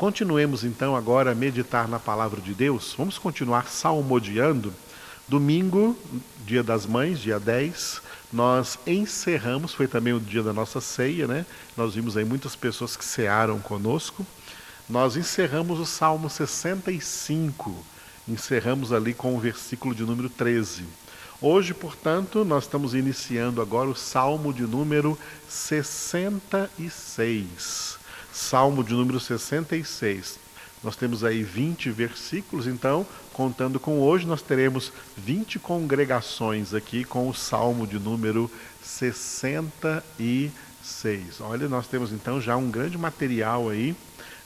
Continuemos então agora a meditar na palavra de Deus. Vamos continuar salmodiando. Domingo, dia das mães, dia 10, nós encerramos, foi também o dia da nossa ceia, né? Nós vimos aí muitas pessoas que cearam conosco. Nós encerramos o Salmo 65, encerramos ali com o versículo de número 13. Hoje, portanto, nós estamos iniciando agora o Salmo de número 66. Salmo de número 66. Nós temos aí 20 versículos, então, contando com hoje, nós teremos 20 congregações aqui com o Salmo de número 66. Olha, nós temos então já um grande material aí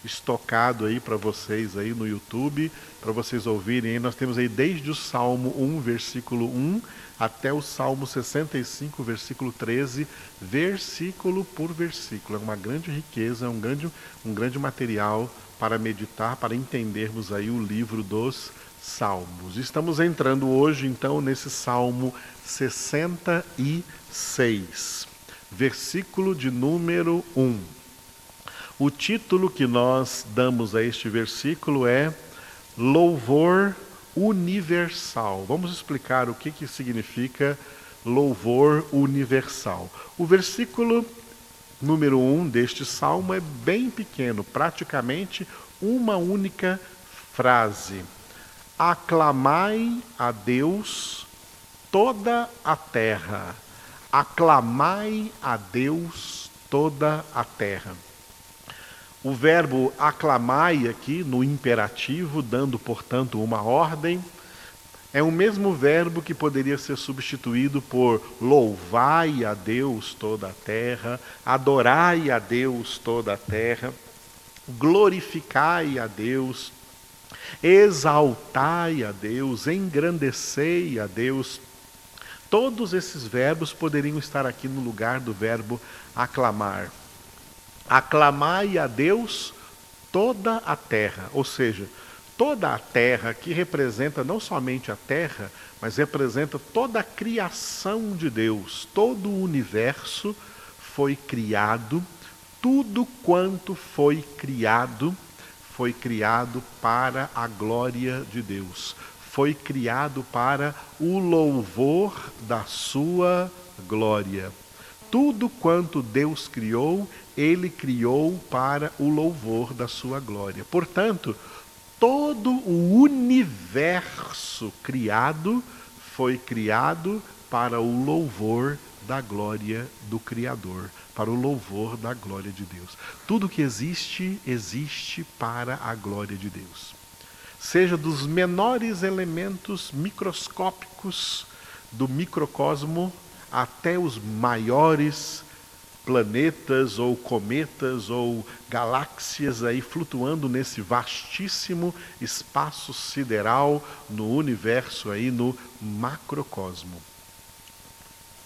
estocado aí para vocês aí no YouTube, para vocês ouvirem. Nós temos aí desde o Salmo 1, versículo 1, até o Salmo 65, versículo 13, versículo por versículo. É uma grande riqueza, é um grande, um grande material para meditar, para entendermos aí o livro dos Salmos. Estamos entrando hoje, então, nesse Salmo 66, versículo de número 1. O título que nós damos a este versículo é Louvor Universal. Vamos explicar o que, que significa louvor universal. O versículo número 1 um deste salmo é bem pequeno, praticamente uma única frase. Aclamai a Deus toda a terra. Aclamai a Deus toda a terra. O verbo aclamai aqui no imperativo, dando, portanto, uma ordem, é o mesmo verbo que poderia ser substituído por louvai a Deus toda a terra, adorai a Deus toda a terra, glorificai a Deus, exaltai a Deus, engrandecei a Deus. Todos esses verbos poderiam estar aqui no lugar do verbo aclamar. Aclamai a Deus toda a terra, ou seja, toda a terra que representa não somente a terra, mas representa toda a criação de Deus, todo o universo foi criado, tudo quanto foi criado foi criado para a glória de Deus, foi criado para o louvor da sua glória. Tudo quanto Deus criou ele criou para o louvor da sua glória. Portanto, todo o universo criado foi criado para o louvor da glória do Criador, para o louvor da glória de Deus. Tudo que existe, existe para a glória de Deus. Seja dos menores elementos microscópicos do microcosmo até os maiores planetas ou cometas ou galáxias aí flutuando nesse vastíssimo espaço sideral no universo aí no macrocosmo.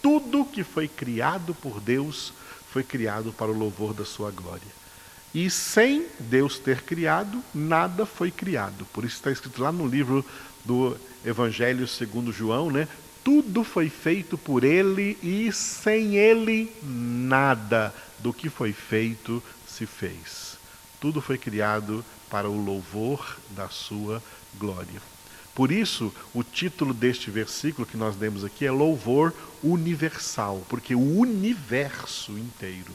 Tudo que foi criado por Deus foi criado para o louvor da sua glória. E sem Deus ter criado, nada foi criado. Por isso está escrito lá no livro do Evangelho segundo João, né? Tudo foi feito por ele e sem ele nada do que foi feito se fez. Tudo foi criado para o louvor da sua glória. Por isso, o título deste versículo que nós demos aqui é Louvor Universal, porque o universo inteiro,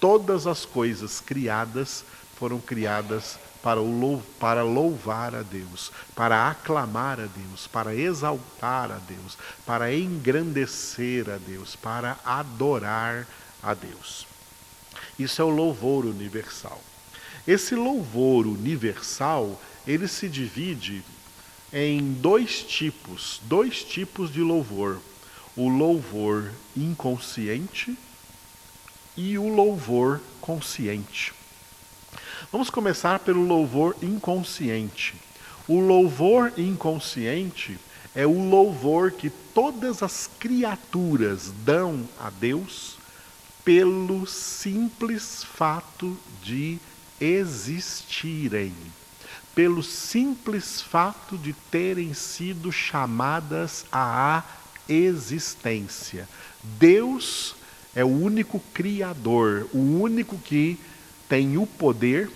todas as coisas criadas, foram criadas para, louvar a Deus, para aclamar a Deus, para exaltar a Deus, para engrandecer a Deus, para adorar a Deus. Isso é o louvor universal. Esse louvor universal, ele se divide em dois tipos, dois tipos de louvor. O louvor inconsciente e o louvor consciente. Vamos começar pelo louvor inconsciente. O louvor inconsciente é o louvor que todas as criaturas dão a Deus pelo simples fato de existirem, pelo simples fato de terem sido chamadas à existência. Deus é o único criador, o único que tem o poder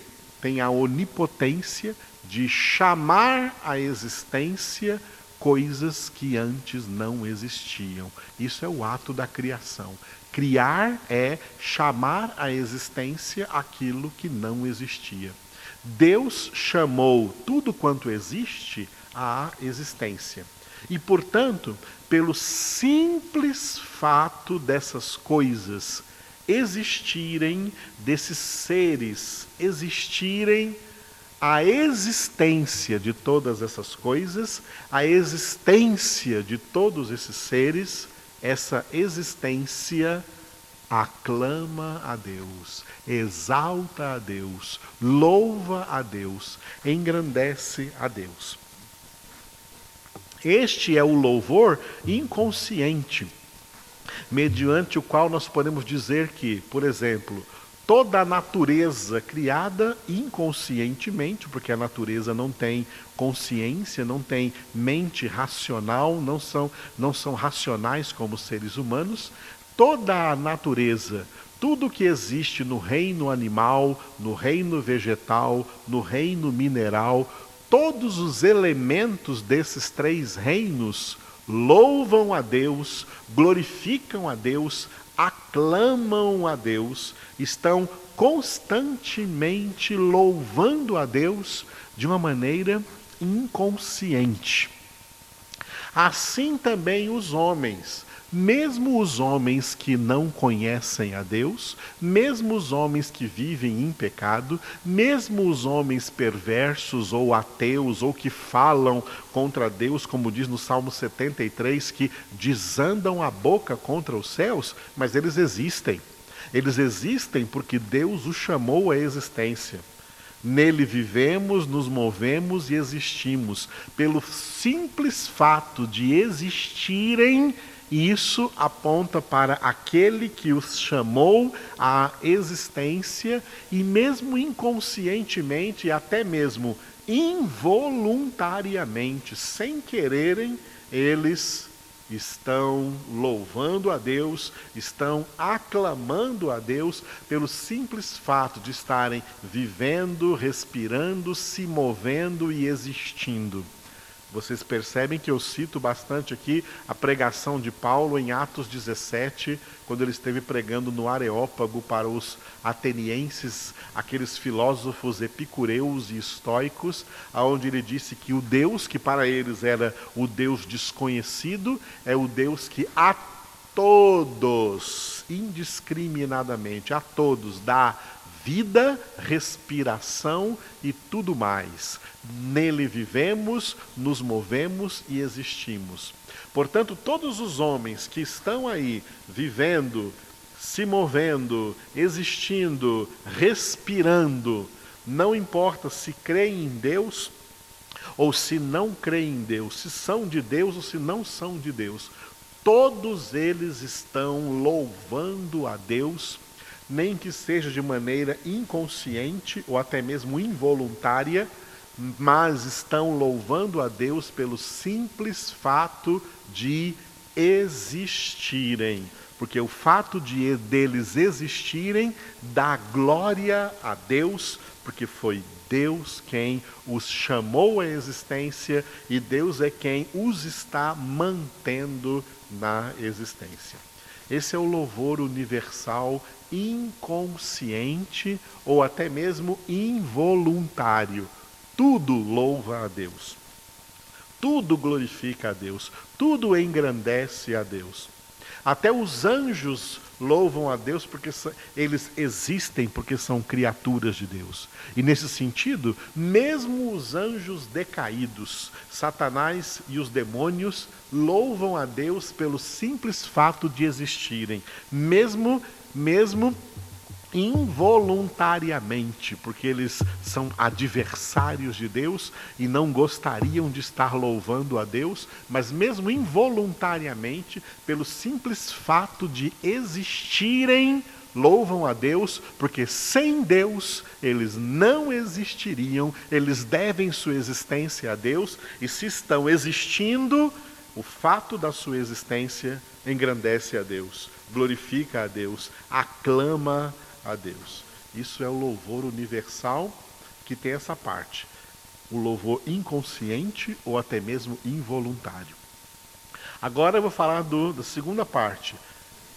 tem a onipotência de chamar à existência coisas que antes não existiam. Isso é o ato da criação. Criar é chamar à existência aquilo que não existia. Deus chamou tudo quanto existe à existência. E, portanto, pelo simples fato dessas coisas existirem, desses seres existirem, a existência de todas essas coisas, a existência de todos esses seres, essa existência aclama a Deus, exalta a Deus, louva a Deus, engrandece a Deus. Este é o louvor inconsciente, mediante o qual nós podemos dizer que, por exemplo, toda a natureza criada inconscientemente, porque a natureza não tem consciência, não tem mente racional, não são, não são racionais como seres humanos, toda a natureza, tudo que existe no reino animal, no reino vegetal, no reino mineral, todos os elementos desses três reinos louvam a Deus, glorificam a Deus, aclamam a Deus, estão constantemente louvando a Deus de uma maneira inconsciente. Assim também os homens, mesmo os homens que não conhecem a Deus, mesmo os homens que vivem em pecado, mesmo os homens perversos ou ateus ou que falam contra Deus, como diz no Salmo 73, que desandam a boca contra os céus, mas eles existem. Eles existem porque Deus os chamou à existência. Nele vivemos, nos movemos e existimos. Pelo simples fato de existirem, e isso aponta para aquele que os chamou à existência e, mesmo inconscientemente, até mesmo involuntariamente, sem quererem, eles estão louvando a Deus, estão aclamando a Deus pelo simples fato de estarem vivendo, respirando, se movendo e existindo. Vocês percebem que eu cito bastante aqui a pregação de Paulo em Atos 17, quando ele esteve pregando no Areópago para os atenienses, aqueles filósofos epicureus e estoicos, aonde ele disse que o Deus que para eles era o Deus desconhecido, é o Deus que a todos, indiscriminadamente, a todos dá vida, respiração e tudo mais. Nele vivemos, nos movemos e existimos. Portanto, todos os homens que estão aí vivendo, se movendo, existindo, respirando, não importa se creem em Deus ou se não creem em Deus, se são de Deus ou se não são de Deus, todos eles estão louvando a Deus nem que seja de maneira inconsciente ou até mesmo involuntária, mas estão louvando a Deus pelo simples fato de existirem. Porque o fato de deles existirem dá glória a Deus, porque foi Deus quem os chamou à existência e Deus é quem os está mantendo na existência. Esse é o louvor universal inconsciente ou até mesmo involuntário. Tudo louva a Deus. Tudo glorifica a Deus, tudo engrandece a Deus. Até os anjos louvam a Deus porque eles existem, porque são criaturas de Deus. E nesse sentido, mesmo os anjos decaídos, Satanás e os demônios louvam a Deus pelo simples fato de existirem, mesmo mesmo involuntariamente, porque eles são adversários de Deus e não gostariam de estar louvando a Deus, mas mesmo involuntariamente, pelo simples fato de existirem, louvam a Deus, porque sem Deus eles não existiriam, eles devem sua existência a Deus, e se estão existindo, o fato da sua existência engrandece a Deus, glorifica a Deus, aclama a Deus. Isso é o louvor universal que tem essa parte, o louvor inconsciente ou até mesmo involuntário. Agora eu vou falar do, da segunda parte.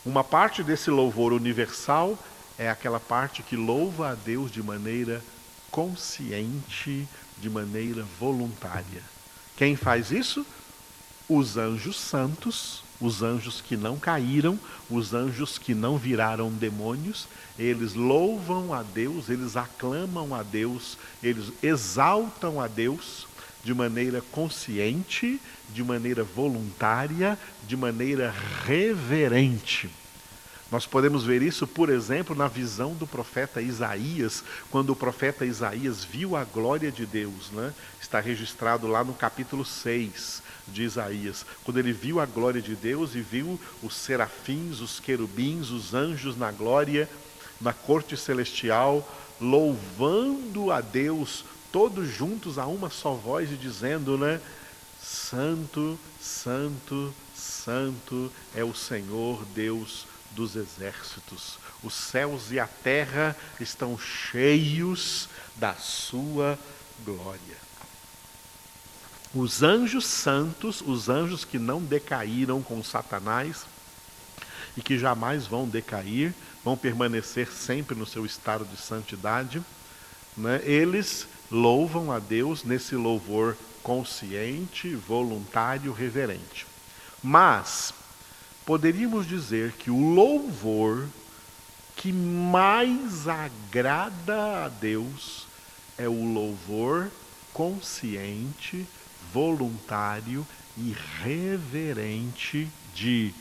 Uma parte desse louvor universal é aquela parte que louva a Deus de maneira consciente, de maneira voluntária. Quem faz isso? Os anjos santos, os anjos que não caíram, os anjos que não viraram demônios, eles louvam a Deus, eles aclamam a Deus, eles exaltam a Deus de maneira consciente, de maneira voluntária, de maneira reverente. Nós podemos ver isso, por exemplo, na visão do profeta Isaías, quando o profeta Isaías viu a glória de Deus, né? está registrado lá no capítulo 6 de Isaías, quando ele viu a glória de Deus e viu os serafins, os querubins, os anjos na glória, na corte celestial, louvando a Deus, todos juntos a uma só voz e dizendo, né? Santo, Santo, Santo é o Senhor Deus dos exércitos. Os céus e a terra estão cheios da sua glória. Os anjos santos, os anjos que não decaíram com Satanás e que jamais vão decair, vão permanecer sempre no seu estado de santidade, né? eles louvam a Deus nesse louvor consciente, voluntário, reverente. Mas poderíamos dizer que o louvor que mais agrada a Deus é o louvor consciente, voluntário e reverente de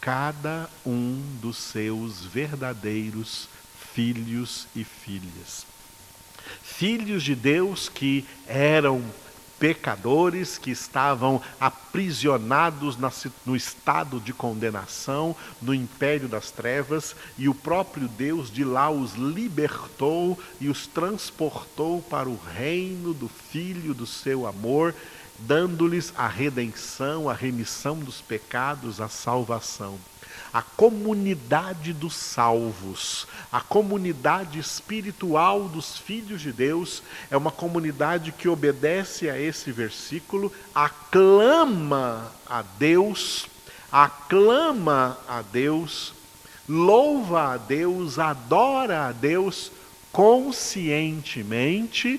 cada um dos seus verdadeiros filhos e filhas. Filhos de Deus que eram pecadores que estavam aprisionados no estado de condenação, no império das trevas, e o próprio Deus de lá os libertou e os transportou para o reino do Filho do seu amor, dando-lhes a redenção, a remissão dos pecados, a salvação. A comunidade dos salvos, a comunidade espiritual dos filhos de Deus, é uma comunidade que obedece a esse versículo, aclama a Deus, aclama a Deus, louva a Deus, adora a Deus conscientemente,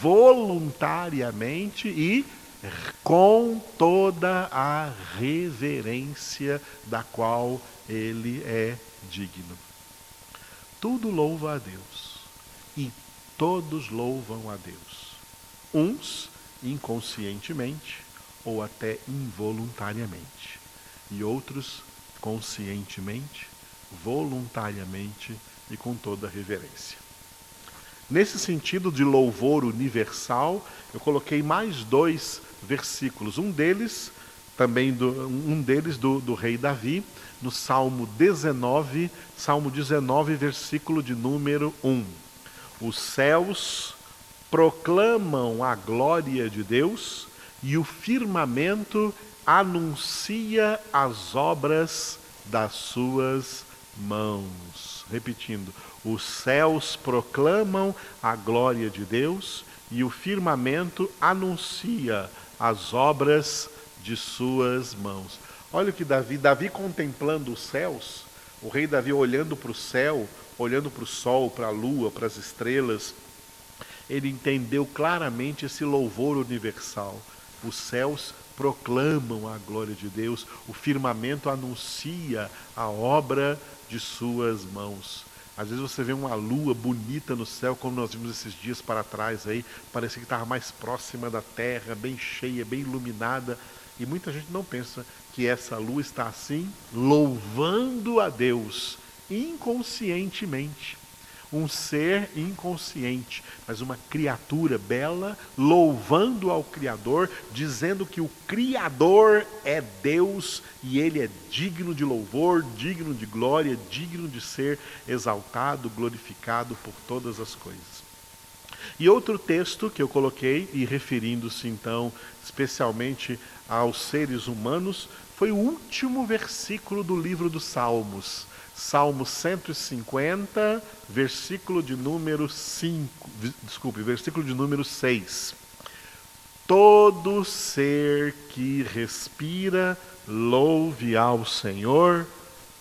voluntariamente e com toda a reverência da qual ele é digno. Tudo louva a Deus e todos louvam a Deus. Uns inconscientemente ou até involuntariamente, e outros conscientemente, voluntariamente e com toda reverência. Nesse sentido de louvor universal, eu coloquei mais dois versículos. Um deles, também do, um deles do, do rei Davi, no Salmo 19, Salmo 19, versículo de número 1. Os céus proclamam a glória de Deus e o firmamento anuncia as obras das suas mãos. Repetindo, os céus proclamam a glória de Deus e o firmamento anuncia as obras de suas mãos. Olha o que Davi, Davi contemplando os céus, o rei Davi olhando para o céu, olhando para o sol, para a lua, para as estrelas, ele entendeu claramente esse louvor universal. Os céus proclamam a glória de Deus, o firmamento anuncia a obra de suas mãos. Às vezes você vê uma lua bonita no céu, como nós vimos esses dias para trás aí, parecia que estava mais próxima da terra, bem cheia, bem iluminada. E muita gente não pensa que essa lua está assim, louvando a Deus inconscientemente um ser inconsciente, mas uma criatura bela, louvando ao Criador, dizendo que o Criador é Deus e ele é digno de louvor, digno de glória, digno de ser exaltado, glorificado por todas as coisas. E outro texto que eu coloquei, e referindo-se então especialmente aos seres humanos, foi o último versículo do livro dos Salmos Salmo 150, versículo de número 5, desculpe, versículo de número 6. Todo ser que respira, louve ao Senhor,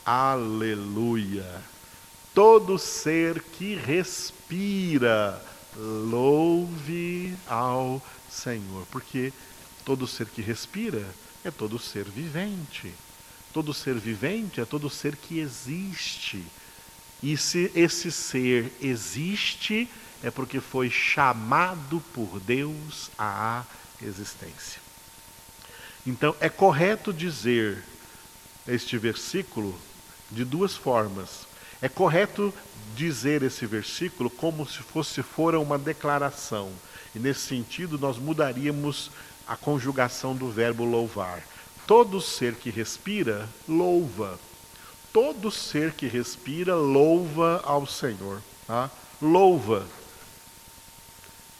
aleluia. Todo ser que respira, louve ao Senhor, porque todo ser que respira é todo ser vivente. Todo ser vivente é todo ser que existe. E se esse ser existe, é porque foi chamado por Deus à existência. Então, é correto dizer este versículo de duas formas. É correto dizer esse versículo como se fosse fora uma declaração. E nesse sentido, nós mudaríamos a conjugação do verbo louvar. Todo ser que respira, louva. Todo ser que respira, louva ao Senhor. Tá? Louva.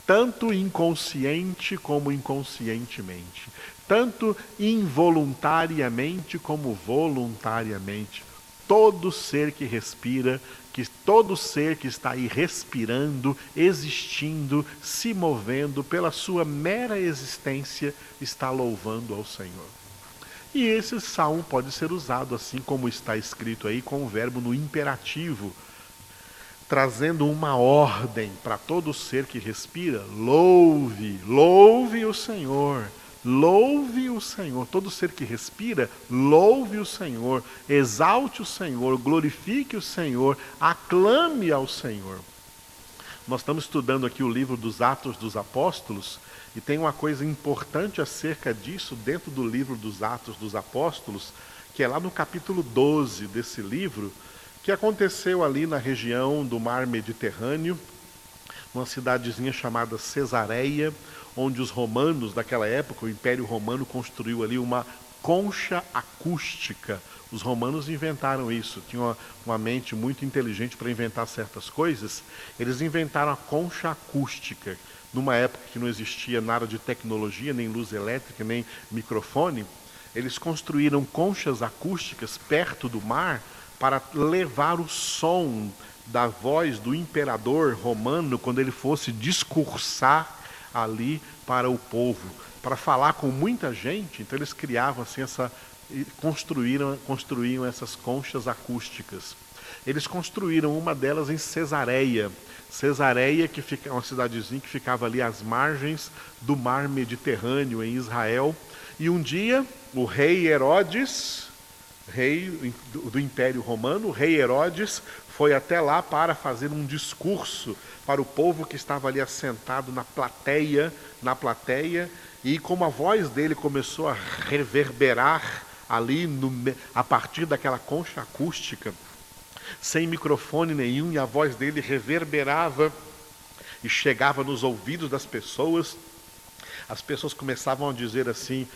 Tanto inconsciente como inconscientemente. Tanto involuntariamente como voluntariamente. Todo ser que respira, que todo ser que está aí respirando, existindo, se movendo pela sua mera existência, está louvando ao Senhor. E esse salmo pode ser usado assim como está escrito aí, com o verbo no imperativo, trazendo uma ordem para todo ser que respira: louve, louve o Senhor. Louve o Senhor, todo ser que respira, louve o Senhor, exalte o Senhor, glorifique o Senhor, aclame ao Senhor. Nós estamos estudando aqui o livro dos Atos dos Apóstolos e tem uma coisa importante acerca disso dentro do livro dos Atos dos Apóstolos, que é lá no capítulo 12 desse livro, que aconteceu ali na região do mar Mediterrâneo, numa cidadezinha chamada Cesareia, onde os romanos daquela época, o Império Romano construiu ali uma concha acústica. Os romanos inventaram isso, tinham uma, uma mente muito inteligente para inventar certas coisas. Eles inventaram a concha acústica, numa época que não existia nada de tecnologia, nem luz elétrica, nem microfone, eles construíram conchas acústicas perto do mar para levar o som da voz do imperador romano quando ele fosse discursar ali para o povo, para falar com muita gente. Então eles criavam assim essa construíram construíam essas conchas acústicas. Eles construíram uma delas em Cesareia, Cesareia, que fica uma cidadezinha que ficava ali às margens do mar Mediterrâneo, em Israel. E um dia, o rei Herodes, rei do Império Romano, o rei Herodes, foi até lá para fazer um discurso para o povo que estava ali assentado na plateia, na plateia, e como a voz dele começou a reverberar ali no, a partir daquela concha acústica, sem microfone nenhum, e a voz dele reverberava e chegava nos ouvidos das pessoas. As pessoas começavam a dizer assim: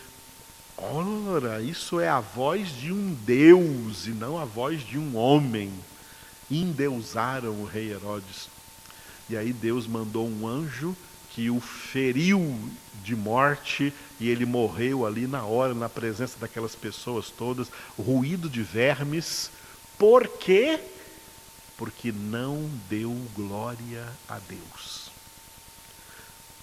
Ora, isso é a voz de um Deus e não a voz de um homem. Endeusaram o rei Herodes. E aí Deus mandou um anjo que o feriu de morte e ele morreu ali na hora, na presença daquelas pessoas todas, ruído de vermes, por quê? Porque não deu glória a Deus.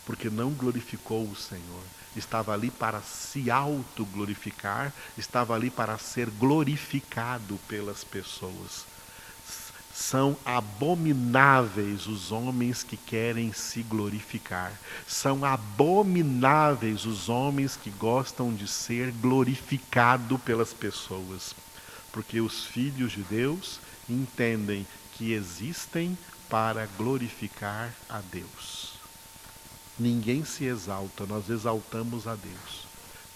Porque não glorificou o Senhor. Estava ali para se autoglorificar, estava ali para ser glorificado pelas pessoas. São abomináveis os homens que querem se glorificar. São abomináveis os homens que gostam de ser glorificado pelas pessoas porque os filhos de Deus entendem que existem para glorificar a Deus. Ninguém se exalta, nós exaltamos a Deus.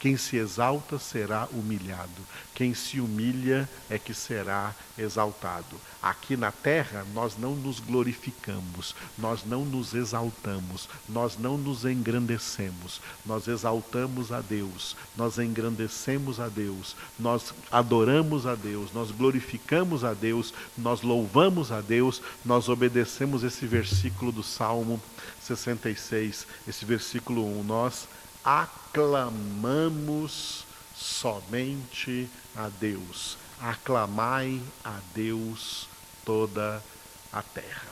Quem se exalta será humilhado, quem se humilha é que será exaltado. Aqui na terra nós não nos glorificamos, nós não nos exaltamos, nós não nos engrandecemos, nós exaltamos a Deus, nós engrandecemos a Deus, nós adoramos a Deus, nós glorificamos a Deus, nós louvamos a Deus, nós obedecemos esse versículo do Salmo 66, esse versículo 1. Nós aclamamos somente a Deus. aclamai a Deus toda a terra.